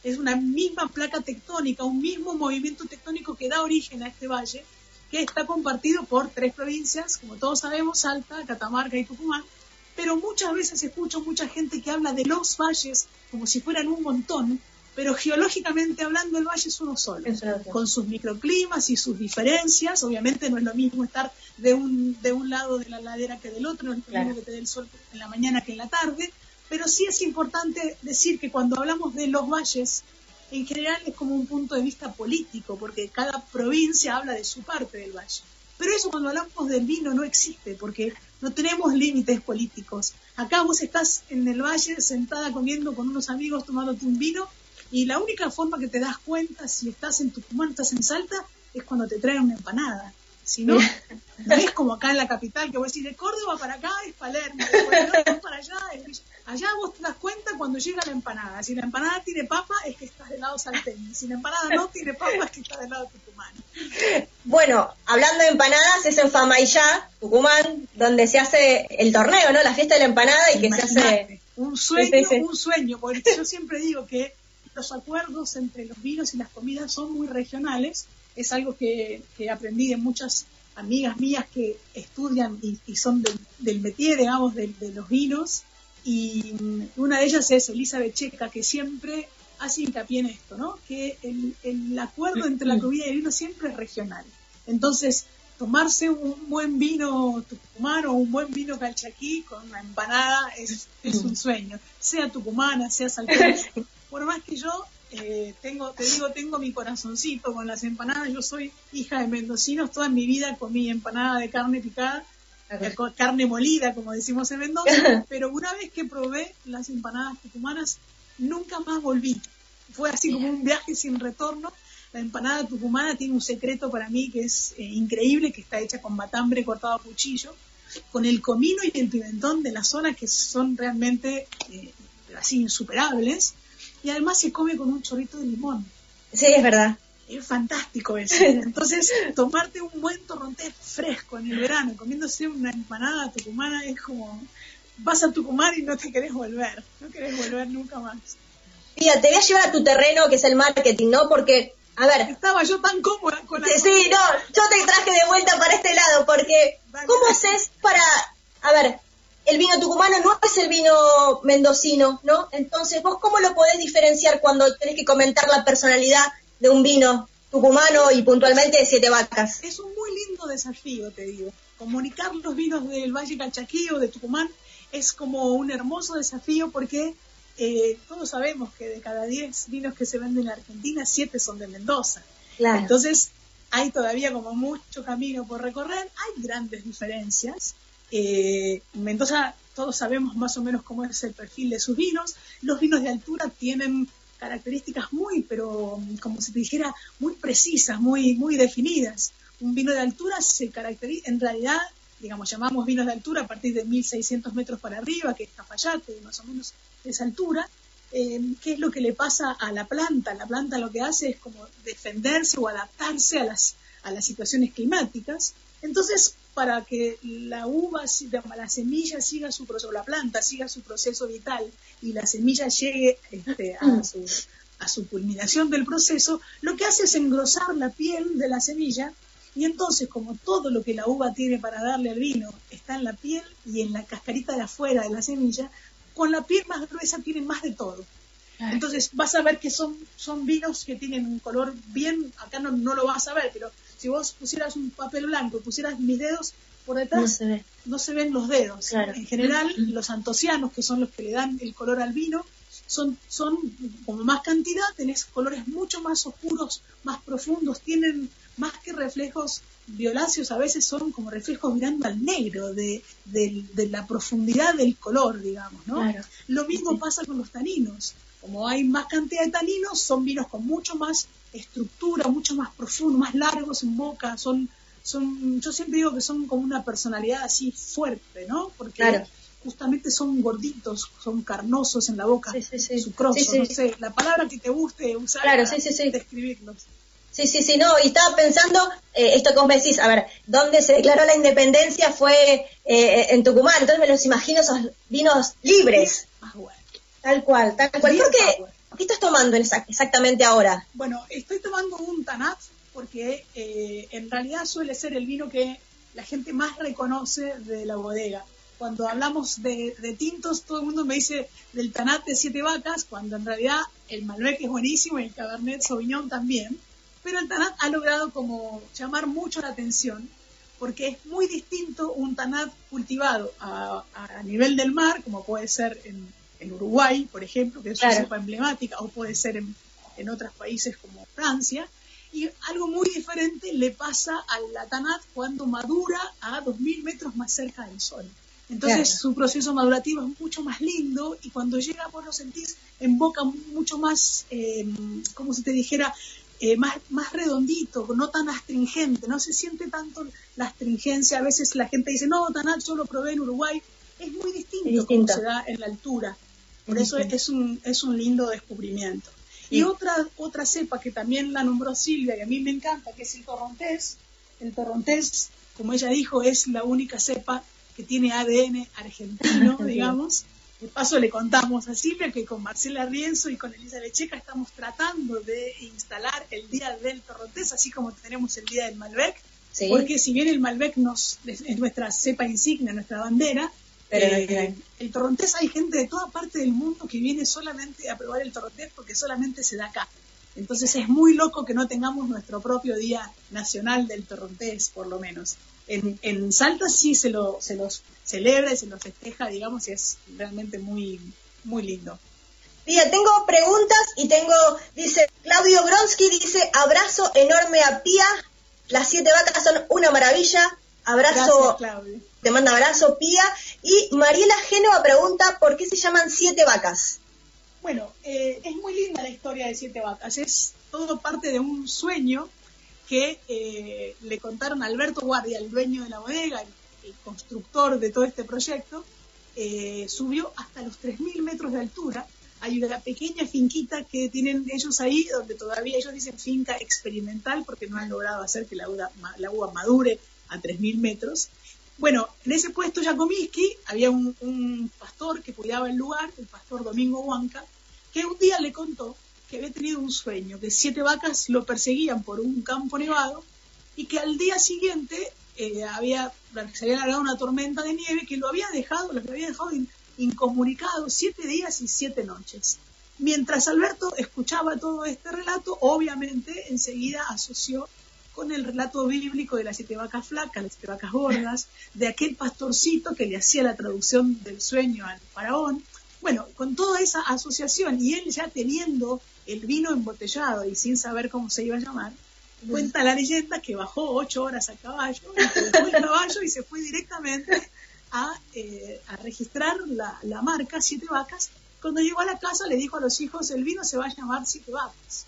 [SPEAKER 6] es una misma placa tectónica, un mismo movimiento tectónico que da origen a este valle, que está compartido por tres provincias, como todos sabemos, Salta, Catamarca y Tucumán, pero muchas veces escucho mucha gente que habla de los valles como si fueran un montón, pero geológicamente hablando el valle es uno solo,
[SPEAKER 1] solo.
[SPEAKER 6] con sus microclimas y sus diferencias, obviamente no es lo mismo estar de un, de un lado de la ladera que del otro, no es lo
[SPEAKER 1] Claro.
[SPEAKER 6] mismo que te dé el sol en la mañana que en la tarde, pero sí es importante decir que cuando hablamos de los valles, en general es como un punto de vista político, porque cada provincia habla de su parte del valle. Pero eso cuando hablamos del vino no existe, porque no tenemos límites políticos. Acá vos estás en el valle sentada comiendo con unos amigos tomándote un vino y la única forma que te das cuenta si estás en Tucumán, estás en Salta, es cuando te traen una empanada. Si no, no es como acá en la capital que vos decís de Córdoba para acá es Palermo, de para allá es Allá vos te das cuenta cuando llega la empanada. Si la empanada tiene papa es que estás del lado salteño. Si la empanada no tiene papa es que estás del lado tucumano.
[SPEAKER 1] Bueno, hablando de empanadas, es en Famaillá, Tucumán, donde se hace el torneo, ¿no? La fiesta de la empanada y que se hace...
[SPEAKER 6] Un sueño,
[SPEAKER 1] Sí, sí, sí.
[SPEAKER 6] un sueño, porque yo siempre digo que los acuerdos entre los vinos y las comidas son muy regionales, es algo que, aprendí de muchas amigas mías que estudian y, son del, del métier, digamos, de, los vinos, y mm, una de ellas es Elizabeth Checa, que siempre hace hincapié en esto, ¿no? Que el, acuerdo entre la comida y el vino siempre es regional. Entonces, tomarse un buen vino tucumano o un buen vino calchaquí con una empanada es, es un sueño, sea tucumana, sea salteña. Por más que yo eh, tengo, te digo, tengo mi corazoncito con las empanadas, yo soy hija de mendocinos, toda mi vida comí empanada de carne picada, eh, carne molida, como decimos en Mendoza, pero una vez que probé las empanadas tucumanas, nunca más volví. Fue así como un viaje sin retorno. La empanada tucumana tiene un secreto para mí que es eh, increíble, que está hecha con matambre cortado a cuchillo, con el comino y el pimentón de la zona que son realmente eh, así insuperables, y además se come con un chorrito de limón.
[SPEAKER 1] Sí, es verdad.
[SPEAKER 6] Es fantástico eso. Entonces, tomarte un buen torrontés fresco en el verano, comiéndose una empanada tucumana, es como vas a Tucumán y no te querés volver, no querés volver nunca más.
[SPEAKER 1] Mira, te voy a llevar a tu terreno, que es el marketing, ¿no? Porque, a ver,
[SPEAKER 6] Estaba yo tan cómoda con la
[SPEAKER 1] Sí, sí, no, yo te traje de vuelta para este lado, porque
[SPEAKER 6] Dale.
[SPEAKER 1] ¿cómo haces para, a ver, el vino tucumano no es el vino mendocino, ¿no? Entonces, ¿vos cómo lo podés diferenciar cuando tenés que comentar la personalidad de un vino tucumano y puntualmente de siete vacas?
[SPEAKER 6] Es un muy lindo desafío, te digo. Comunicar los vinos del Valle Calchaquí o de Tucumán es como un hermoso desafío porque eh, todos sabemos que de cada 10 vinos que se venden en Argentina, 7 son de Mendoza.
[SPEAKER 1] Claro.
[SPEAKER 6] Entonces, hay todavía como mucho camino por recorrer, hay grandes diferencias. Eh, Mendoza, todos sabemos más o menos cómo es el perfil de sus vinos. Los vinos de altura tienen características muy, pero como se dijera, muy precisas, muy, muy definidas. un vino de altura se caracteriza, en realidad, digamos, llamamos vinos de altura a partir de 1600 metros para arriba, que es Cafayate, más o menos esa altura. Eh, ¿Qué es lo que le pasa a la planta? La planta lo que hace es como defenderse o adaptarse a las, a las situaciones climáticas. Entonces, para que la uva, la semilla siga su proceso, la planta siga su proceso vital y la semilla llegue este, a, su, a su culminación del proceso, lo que hace es engrosar la piel de la semilla y entonces, como todo lo que la uva tiene para darle al vino está en la piel y en la cascarita de afuera de la semilla, con la piel más gruesa tiene más de todo. Entonces vas a ver que son, son vinos que tienen un color bien, acá no, no lo vas a ver, pero si vos pusieras un papel blanco y pusieras mis dedos por detrás, no se, ven los dedos. En general, los antocianos, que son los que le dan el color al vino, son, son como más cantidad, tenés colores mucho más oscuros, más profundos, tienen más que reflejos violáceos, a veces son como reflejos mirando al negro, de, la profundidad del color, digamos, ¿no? Lo mismo pasa con los taninos. Como hay más cantidad de taninos, son vinos con mucho más estructura, mucho más profundo, más largos en boca, son, son, yo siempre digo que son como una personalidad así fuerte, ¿no? Porque justamente son gorditos, son carnosos en la boca, sí, sí, no sé, la palabra que te guste usar
[SPEAKER 1] para describirlos. Sí, sí, sí, no, y estaba pensando, eh, esto que vos me decís, a ver, ¿dónde se declaró la independencia fue eh, en Tucumán, entonces me los imagino esos vinos libres. Ah, tal cual, tal cual. ¿Por qué, qué, estás tomando exactamente ahora?
[SPEAKER 6] Bueno, estoy tomando un Tanat porque eh, en realidad suele ser el vino que la gente más reconoce de la bodega. Cuando hablamos de, de tintos, todo el mundo me dice del Tanat de siete vacas, cuando en realidad el Malbec es buenísimo y el Cabernet Sauvignon también pero el Tanat ha logrado como llamar mucho la atención porque es muy distinto un Tanat cultivado a, nivel del mar, como puede ser en, Uruguay, por ejemplo, que es una cepa emblemática, o puede ser en, otros países como Francia, y algo muy diferente le pasa al Tanat cuando madura a 2.000 metros más cerca del sol. Entonces su proceso madurativo es mucho más lindo y cuando llega, vos lo sentís en boca mucho más, eh, como si te dijera, eh, más, más redondito, no tan astringente, no se siente tanto la astringencia. A veces la gente dice, no, Tanat yo lo probé en Uruguay. Es muy distinto, como se da en la altura. Por eso es un, es un lindo descubrimiento. Y otra, otra cepa que también la nombró Silvia y a mí me encanta, que es el torrontés. El torrontés, como ella dijo, es la única cepa que tiene ADN argentino, digamos. De paso le contamos a Silvia que con Marcela Rienzo y con Elisa Lecheca estamos tratando de instalar el Día del Torrontés, así como tenemos el Día del Malbec, porque si bien el Malbec nos, es nuestra cepa insignia, nuestra bandera, eh, el torrontés hay gente de toda parte del mundo que viene solamente a probar el torrontés porque solamente se da acá. Entonces es muy loco que no tengamos nuestro propio Día Nacional del Torrontés, por lo menos. En, Salta sí se, lo, se los celebra y se los festeja, digamos, y es realmente muy, muy lindo.
[SPEAKER 1] Pía, tengo preguntas y tengo, dice Claudio Gronsky, dice, abrazo enorme a Pía, las siete vacas son una maravilla, abrazo, te manda abrazo Pía, y Mariela Génova pregunta, ¿por qué se llaman siete vacas?
[SPEAKER 6] Bueno, eh, es muy linda la historia de siete vacas, es todo parte de un sueño que eh, le contaron a Alberto Guardia, el dueño de la bodega, el, constructor de todo este proyecto, eh, subió hasta los 3.000 metros de altura. Hay una pequeña finquita que tienen ellos ahí, donde todavía ellos dicen finca experimental, porque no han logrado hacer que la uva, la uva madure a 3.000 metros. Bueno, en ese puesto Jacomiski había un, pastor que cuidaba el lugar, el pastor Domingo Huanca, que un día le contó que había tenido un sueño, que siete vacas lo perseguían por un campo nevado y que al día siguiente eh, había, se había largado una tormenta de nieve que lo había dejado, lo había dejado incomunicado siete días y siete noches. Mientras Alberto escuchaba todo este relato, obviamente enseguida asoció con el relato bíblico de las siete vacas flacas, las siete vacas gordas, de aquel pastorcito que le hacía la traducción del sueño al faraón. Bueno, con toda esa asociación y él ya teniendo el vino embotellado y sin saber cómo se iba a llamar, cuenta la leyenda que bajó ocho horas a caballo, y el caballo y se fue directamente a, eh, registrar la, marca Siete Vacas. Cuando llegó a la casa le dijo a los hijos, el vino se va a llamar Siete Vacas.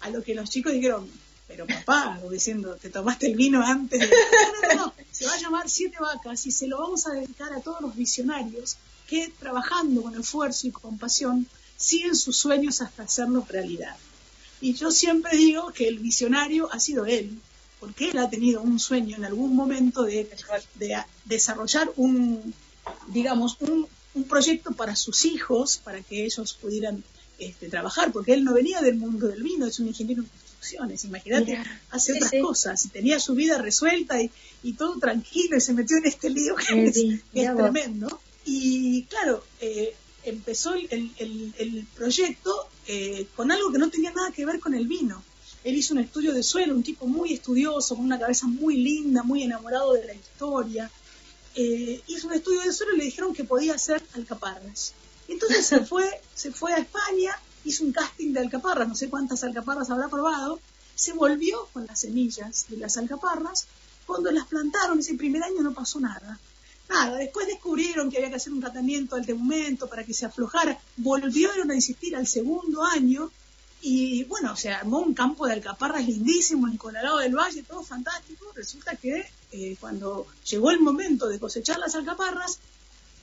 [SPEAKER 6] A lo que los chicos dijeron, pero papá, diciendo, te tomaste el vino antes de... No, no, no, se va a llamar Siete Vacas y se lo vamos a dedicar a todos los visionarios que trabajando con esfuerzo y con pasión siguen sus sueños hasta hacerlos realidad. Y yo siempre digo que el visionario ha sido él, porque él ha tenido un sueño en algún momento de, desarrollar un, digamos, un, proyecto para sus hijos, para que ellos pudieran este, trabajar, porque él no venía del mundo del vino, es un ingeniero imagínate, hace otras cosas, tenía su vida resuelta y, todo tranquilo y se metió en este lío que es, tremendo. Y claro, eh, empezó el, proyecto eh, con algo que no tenía nada que ver con el vino. Él hizo un estudio de suelo, un tipo muy estudioso, con una cabeza muy linda, muy enamorado de la historia. Eh, hizo un estudio de suelo y le dijeron que podía hacer alcaparras. Entonces se fue, se fue a España, hizo un casting de alcaparras, no sé cuántas alcaparras habrá probado, se volvió con las semillas de las alcaparras. Cuando las plantaron ese primer año no pasó nada. Nada, después descubrieron que había que hacer un tratamiento al momento para que se aflojara. Volvieron a insistir al segundo año y bueno, se armó un campo de alcaparras lindísimo en Colorado del Valle, todo fantástico. Resulta que eh, cuando llegó el momento de cosechar las alcaparras,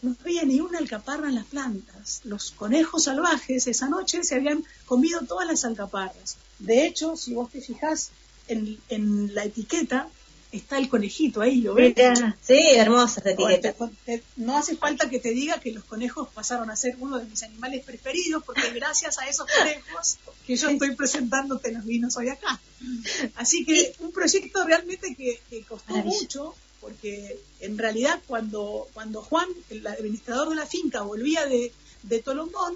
[SPEAKER 6] no había ni una alcaparra en las plantas. Los conejos salvajes esa noche se habían comido todas las alcaparras. De hecho, si vos te fijás en, en la etiqueta, está el conejito ahí, ¿lo ves?
[SPEAKER 1] Sí, hermosa esta etiqueta.
[SPEAKER 6] no hace falta que te diga que los conejos pasaron a ser uno de mis animales preferidos, porque gracias a esos conejos que yo estoy presentándote los vinos hoy acá. Así que un proyecto realmente que, costó mucho, porque en realidad cuando, cuando Juan, el administrador de la finca, volvía de, de Tolombón,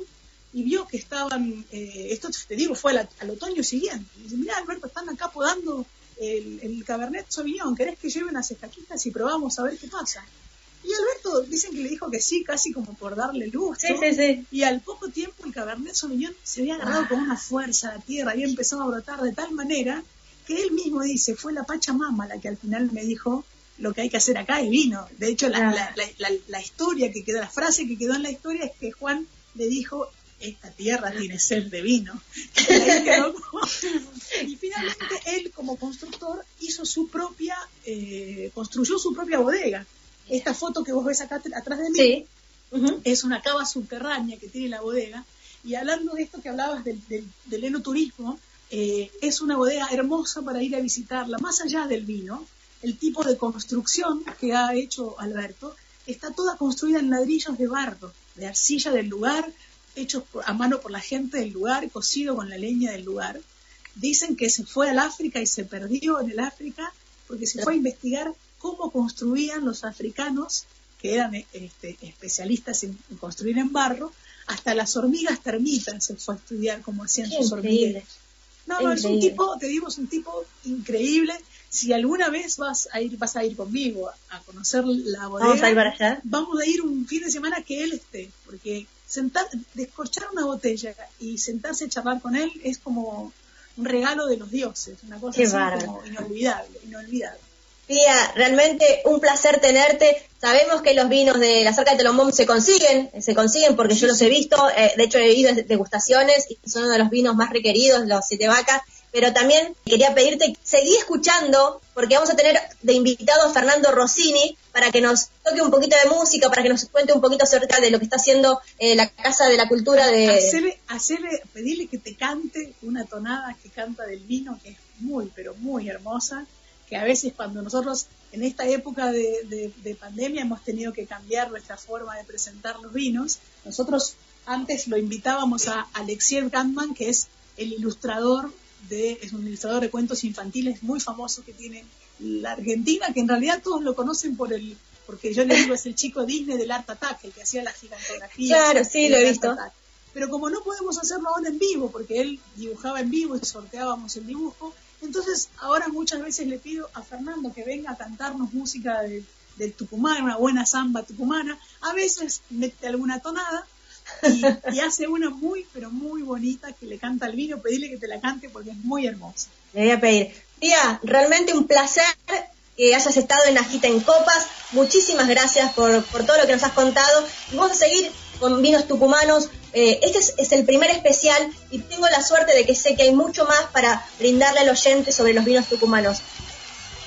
[SPEAKER 6] y vio que estaban, eh, esto te digo, fue al, otoño siguiente. Y dice, mira Alberto, están acá podando el, el Cabernet Sauvignon, ¿querés que lleve unas estaquitas y probamos a ver qué pasa? Y Alberto dicen que le dijo que sí, casi como por darle luz.
[SPEAKER 1] Sí, sí, sí.
[SPEAKER 6] Y al poco tiempo el Cabernet Sauvignon se había agarrado con una fuerza a la tierra, había empezado a brotar de tal manera que él mismo dice, fue la Pachamama la que al final me dijo, lo que hay que hacer acá es vino. De hecho, la, la, la, la, historia que quedó, la frase que quedó en la historia es que Juan le dijo, esta tierra tiene sed de vino. y finalmente él como constructor hizo su propia, eh, construyó su propia bodega. Esta foto que vos ves acá atrás de mí es una cava subterránea que tiene la bodega. Y hablando de esto que hablabas del, del, enoturismo, eh, es una bodega hermosa para ir a visitarla, más allá del vino. El tipo de construcción que ha hecho Alberto está toda construida en ladrillos de barro, de arcilla del lugar, hechos a mano por la gente del lugar, cocido con la leña del lugar. Dicen que se fue al África y se perdió en el África porque se fue a investigar cómo construían los africanos, que eran este, especialistas en, construir en barro, hasta las hormigas termitas se fue a estudiar cómo hacían sus hormigas. No, no, es un tipo, te digo, es un tipo increíble. Si alguna vez vas a ir, vas a ir conmigo a, conocer la bodega,
[SPEAKER 1] vamos a ir para allá.
[SPEAKER 6] Vamos a ir un fin de semana que él esté, porque sentar, descorchar una botella y sentarse a charlar con él es como un regalo de los dioses, una cosa así como inolvidable, inolvidable.
[SPEAKER 1] Tía, realmente un placer tenerte. Sabemos que los vinos de la cerca de Telombón se consiguen, se consiguen porque yo los he visto, eh, de hecho he ido degustaciones y son uno de los vinos más requeridos, los siete vacas pero también quería pedirte, seguí escuchando, porque vamos a tener de invitado a Fernando Rossini para que nos toque un poquito de música, para que nos cuente un poquito acerca de lo que está haciendo eh, la Casa de la Cultura de...
[SPEAKER 6] Hacerle, hacerle, pedirle que te cante una tonada que canta del vino, que es muy, pero muy hermosa, que a veces cuando nosotros en esta época de, de pandemia hemos tenido que cambiar nuestra forma de presentar los vinos, nosotros antes lo invitábamos a Alexiev Gantman, que es el ilustrador es un ilustrador de cuentos infantiles muy famoso que tiene la Argentina, que en realidad todos lo conocen por el, porque yo le digo es el chico Disney del Art Attack, el que hacía la gigantografía.
[SPEAKER 1] Claro, sí, lo he visto.
[SPEAKER 6] Pero como no podemos hacerlo ahora en vivo, porque él dibujaba en vivo y sorteábamos el dibujo, entonces ahora muchas veces le pido a Fernando que venga a cantarnos música del Tucumán, una buena samba tucumana, a veces mete alguna tonada, y, hace una muy, pero muy bonita que le canta al vino. Pedirle que te la cante porque es muy hermosa.
[SPEAKER 1] Le voy a pedir. Tía, realmente un placer que hayas estado en Agita en Copas. Muchísimas gracias por, por todo lo que nos has contado. vamos a seguir con vinos tucumanos, eh, este es, el primer especial y tengo la suerte de que sé que hay mucho más para brindarle al oyente sobre los vinos tucumanos.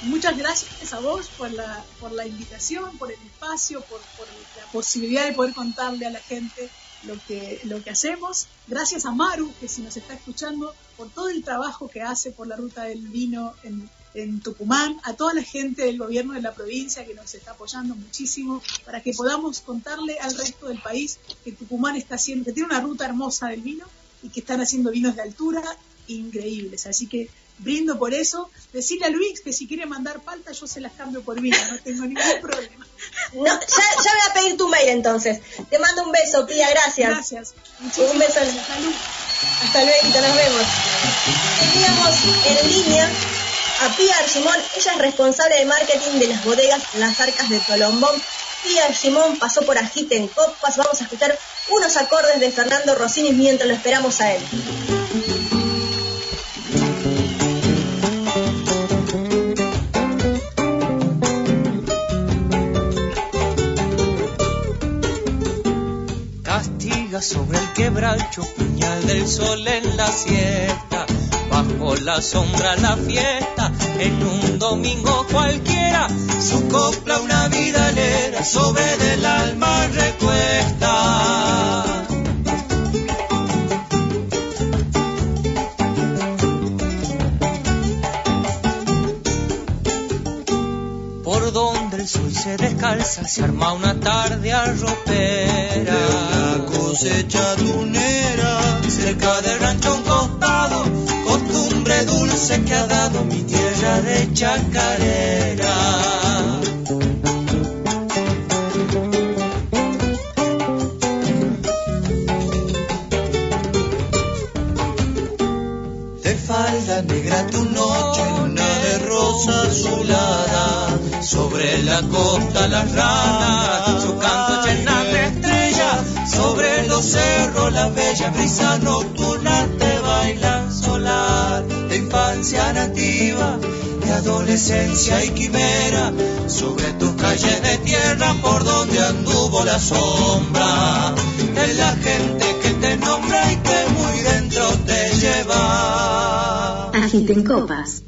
[SPEAKER 6] Muchas gracias a vos por la, por la invitación, por el espacio, por, por la posibilidad de poder contarle a la gente lo que, lo que hacemos. Gracias a Maru, que si nos está escuchando, por todo el trabajo que hace por la ruta del vino en, en Tucumán, a toda la gente del gobierno de la provincia que nos está apoyando muchísimo para que podamos contarle al resto del país que Tucumán está haciendo, que tiene una ruta hermosa del vino y que están haciendo vinos de altura increíbles. Así que brindo por eso. Decirle a Luis que si quiere mandar palta yo se las cambio por vino, no tengo ningún problema.
[SPEAKER 1] No, ya, ya voy a pedir tu mail entonces. Te mando un beso, Pía, gracias.
[SPEAKER 6] Gracias.
[SPEAKER 1] un beso. Salud. Hasta luego, nos vemos. Teníamos en línea a Pía Archimón, ella es responsable de marketing de las bodegas Las Arcas de Tolombón. Pía Archimón pasó por Agite en Copas. Vamos a escuchar unos acordes de Fernando Rossini mientras lo esperamos a él.
[SPEAKER 3] Sobre el quebracho, puñal del sol en la siesta, bajo la sombra la fiesta, en un domingo cualquiera, su copla una vidalera sobre del alma recuesta. Por donde el sol se descalza, se arma una tarde arropera cosecha tunera, cerca del rancho un costado, costumbre dulce que ha dado mi tierra de chacarera. Sobre la costa las ranas, su canto llena de sobre los cerros la bella brisa nocturna te baila solar de infancia nativa, de adolescencia y quimera, sobre tus calles de tierra por donde anduvo la sombra de la gente que te nombra y que muy dentro te lleva.
[SPEAKER 2] Agiten copas.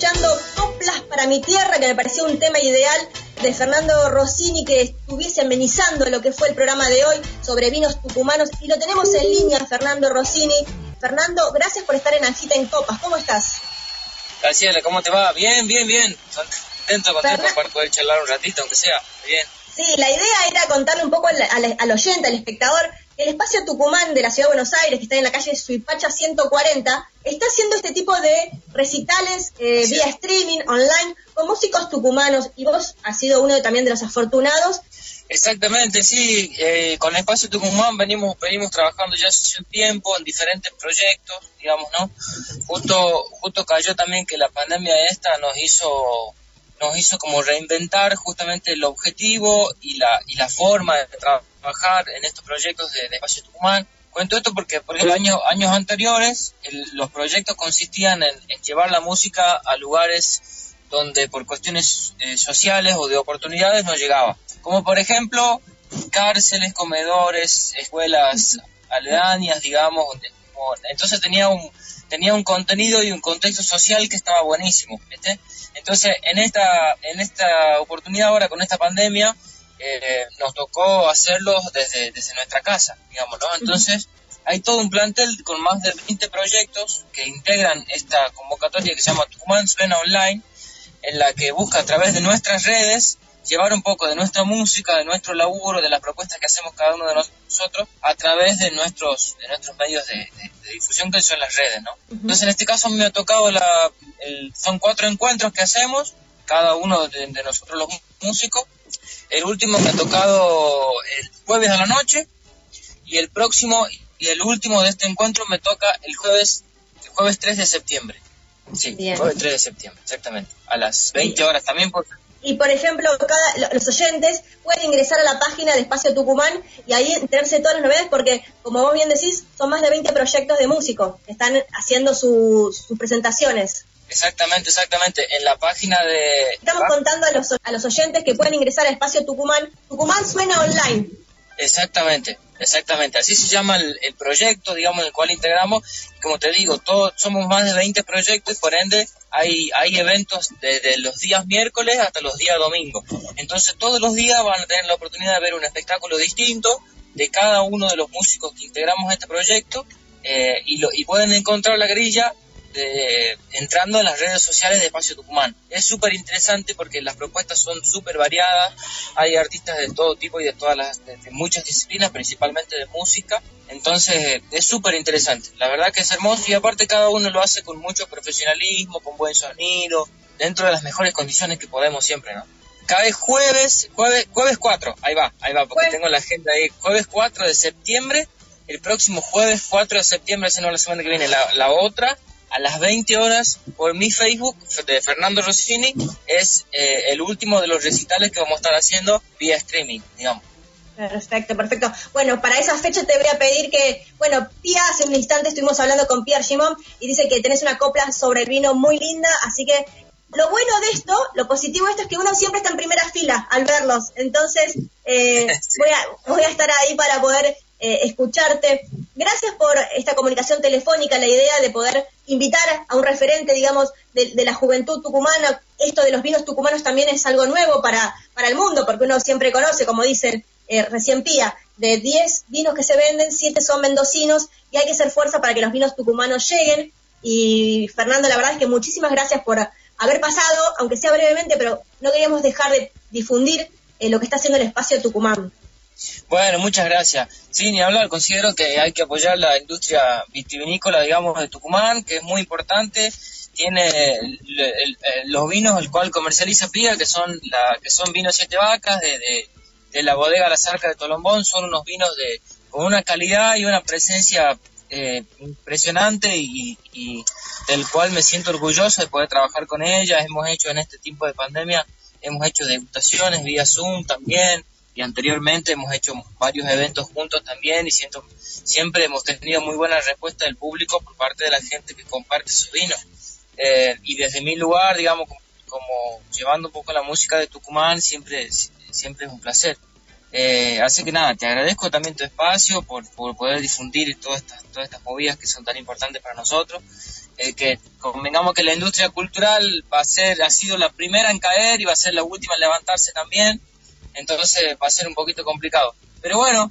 [SPEAKER 1] Escuchando Coplas para mi tierra, que me pareció un tema ideal de Fernando Rossini que estuviese amenizando lo que fue el programa de hoy sobre vinos tucumanos y lo tenemos en línea, Fernando Rossini. Fernando, gracias por estar en Agita en Copas. ¿Cómo estás?
[SPEAKER 7] Gracias, ¿cómo te va? Bien, bien, bien. Contento, contento para poder charlar un ratito, aunque sea. Bien.
[SPEAKER 1] Sí, la idea era contarle un poco al, al, oyente, al espectador, el espacio Tucumán de la Ciudad de Buenos Aires, que está en la calle Suipacha 140, está haciendo este tipo de recitales eh, vía streaming, online, con músicos tucumanos, y vos has sido uno también de los afortunados.
[SPEAKER 7] Exactamente, sí, eh, con el espacio Tucumán venimos, venimos trabajando ya hace un tiempo en diferentes proyectos, digamos, ¿no? Justo, justo cayó también que la pandemia esta nos hizo nos hizo como reinventar justamente el objetivo y la, y la forma de trabajar en estos proyectos de, Espacio Tucumán. Cuento esto porque, por ejemplo, años, años anteriores los proyectos consistían en, llevar la música a lugares donde por cuestiones eh, sociales o de oportunidades no llegaba. Como por ejemplo cárceles, comedores, escuelas aledañas, digamos. Entonces tenía un, tenía un contenido y un contexto social que estaba buenísimo. Entonces, en esta, en esta oportunidad ahora con esta pandemia, eh, nos tocó hacerlo desde, desde nuestra casa, digamos, ¿no? Entonces, hay todo un plantel con más de 20 proyectos que integran esta convocatoria que se llama Tucumán Suena Online, en la que busca a través de nuestras redes llevar un poco de nuestra música, de nuestro laburo, de las propuestas que hacemos cada uno de nosotros a través de nuestros, de nuestros medios de, difusión que son las redes, ¿no? Entonces en este caso me ha tocado la, son cuatro encuentros que hacemos, cada uno de, nosotros los músicos. El último me ha tocado el jueves a la noche y el próximo y el último de este encuentro me toca el jueves, el jueves 3 de septiembre. Sí, el jueves 3 de septiembre, exactamente. A las 20 horas también porque
[SPEAKER 1] y por ejemplo, cada, los oyentes pueden ingresar a la página de Espacio Tucumán y ahí enterarse de todas las novedades porque, como vos bien decís, son más de 20 proyectos de músicos que están haciendo sus presentaciones.
[SPEAKER 7] Exactamente, exactamente. En la página de...
[SPEAKER 1] Estamos contando a los, a los oyentes que pueden ingresar a Espacio Tucumán. Tucumán suena online.
[SPEAKER 7] Exactamente, exactamente. Así se llama el, proyecto, digamos, el cual integramos. como te digo, todos, somos más de 20 proyectos y por ende hay, hay eventos desde los días miércoles hasta los días domingos. Entonces todos los días van a tener la oportunidad de ver un espectáculo distinto de cada uno de los músicos que integramos este proyecto eh, y, lo, y pueden encontrar la grilla entrando en las redes sociales de Espacio Tucumán. Es súper interesante porque las propuestas son súper variadas, hay artistas de todo tipo y de todas las, de, muchas disciplinas, principalmente de música, entonces es súper interesante, la verdad que es hermoso y aparte cada uno lo hace con mucho profesionalismo, con buen sonido, dentro de las mejores condiciones que podemos siempre, ¿no? Cabe jueves, jueves, jueves 4, ahí va, ahí va, porque tengo la agenda ahí, jueves 4 de septiembre, el próximo jueves 4 de septiembre, esa no la semana que viene, la, la otra, a las 20 horas por mi Facebook de Fernando Rossini es eh, el último de los recitales que vamos a estar haciendo vía streaming, digamos.
[SPEAKER 1] Perfecto, perfecto. Bueno, para esa fecha te voy a pedir que, bueno, Pia, hace un instante estuvimos hablando con Pierre Gimón y dice que tenés una copla sobre el vino muy linda, así que lo bueno de esto, lo positivo de esto es que uno siempre está en primera fila al verlos, entonces eh, voy, a, voy a estar ahí para poder eh, escucharte. Gracias por esta comunicación telefónica, la idea de poder invitar a un referente, digamos, de, la juventud tucumana. Esto de los vinos tucumanos también es algo nuevo para, para el mundo, porque uno siempre conoce, como dicen eh, recién Pía, de 10 vinos que se venden, 7 son mendocinos y hay que hacer fuerza para que los vinos tucumanos lleguen. Y Fernando, la verdad es que muchísimas gracias por haber pasado, aunque sea brevemente, pero no queríamos dejar de difundir eh, lo que está haciendo el espacio Tucumán.
[SPEAKER 7] Bueno, muchas gracias. Sí, ni hablar, considero que hay que apoyar la industria vitivinícola, digamos, de Tucumán, que es muy importante. Tiene los vinos el cual comercializa Pía, que son la, que son vinos siete vacas de, de, la bodega La Zarca de Tolombón, son unos vinos de con una calidad y una presencia eh, impresionante y, y, del cual me siento orgulloso de poder trabajar con ella. Hemos hecho en este tiempo de pandemia, hemos hecho degustaciones vía Zoom también, y anteriormente hemos hecho varios eventos juntos también y siento, siempre hemos tenido muy buena respuesta del público por parte de la gente que comparte su vino. Eh, y desde mi lugar, digamos, como, llevando un poco la música de Tucumán, siempre, siempre es un placer. Eh, así que nada, te agradezco también tu espacio por, poder difundir todas estas, todas estas movidas que son tan importantes para nosotros. Eh, que convengamos que la industria cultural va a ser, ha sido la primera en caer y va a ser la última en levantarse también entonces va a ser un poquito complicado. Pero bueno,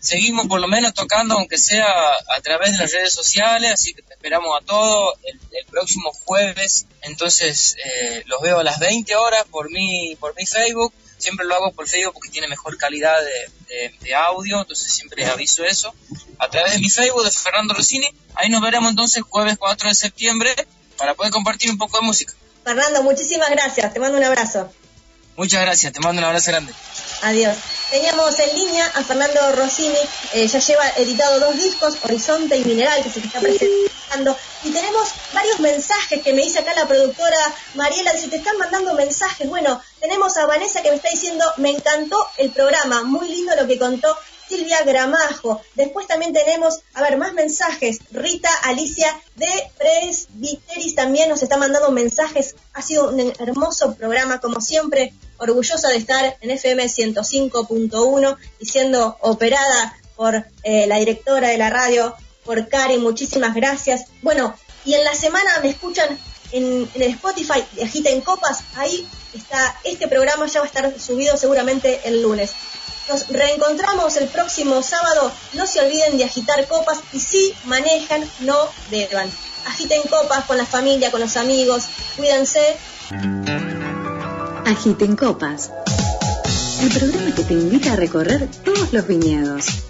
[SPEAKER 7] seguimos por lo menos tocando, aunque sea a través de las redes sociales, así que te esperamos a todos el, próximo jueves. Entonces eh, los veo a las 20 horas por mi, por mi Facebook. Siempre lo hago por Facebook porque tiene mejor calidad de, audio, entonces siempre aviso eso. A través de mi Facebook de Fernando Rossini, ahí nos veremos entonces jueves 4 de septiembre para poder compartir un poco de música.
[SPEAKER 1] Fernando, muchísimas gracias, te mando un abrazo.
[SPEAKER 7] Muchas gracias, te mando un abrazo grande.
[SPEAKER 1] Adiós. Teníamos en línea a Fernando Rossini, eh, ya lleva editado dos discos, Horizonte y Mineral, que se está presentando. Y tenemos varios mensajes que me dice acá la productora Mariela, dice, te están mandando mensajes. Bueno, tenemos a Vanessa que me está diciendo, me encantó el programa, muy lindo lo que contó Silvia Gramajo. Después también tenemos, a ver, más mensajes. Rita Alicia de Presbiteris también nos está mandando mensajes. Ha sido un hermoso programa, como siempre. Orgullosa de estar en FM 105.1 y siendo operada por eh, la directora de la radio, por Cari. Muchísimas gracias. Bueno, y en la semana me escuchan en, el Spotify de Agita en Copas, ahí está, este programa ya va a estar subido seguramente el lunes. Nos reencontramos el próximo sábado. No se olviden de agitar copas y si manejan, no beban. Agiten copas con la familia, con los amigos. Cuídense.
[SPEAKER 2] Agiten copas. El programa que te invita a recorrer todos los viñedos.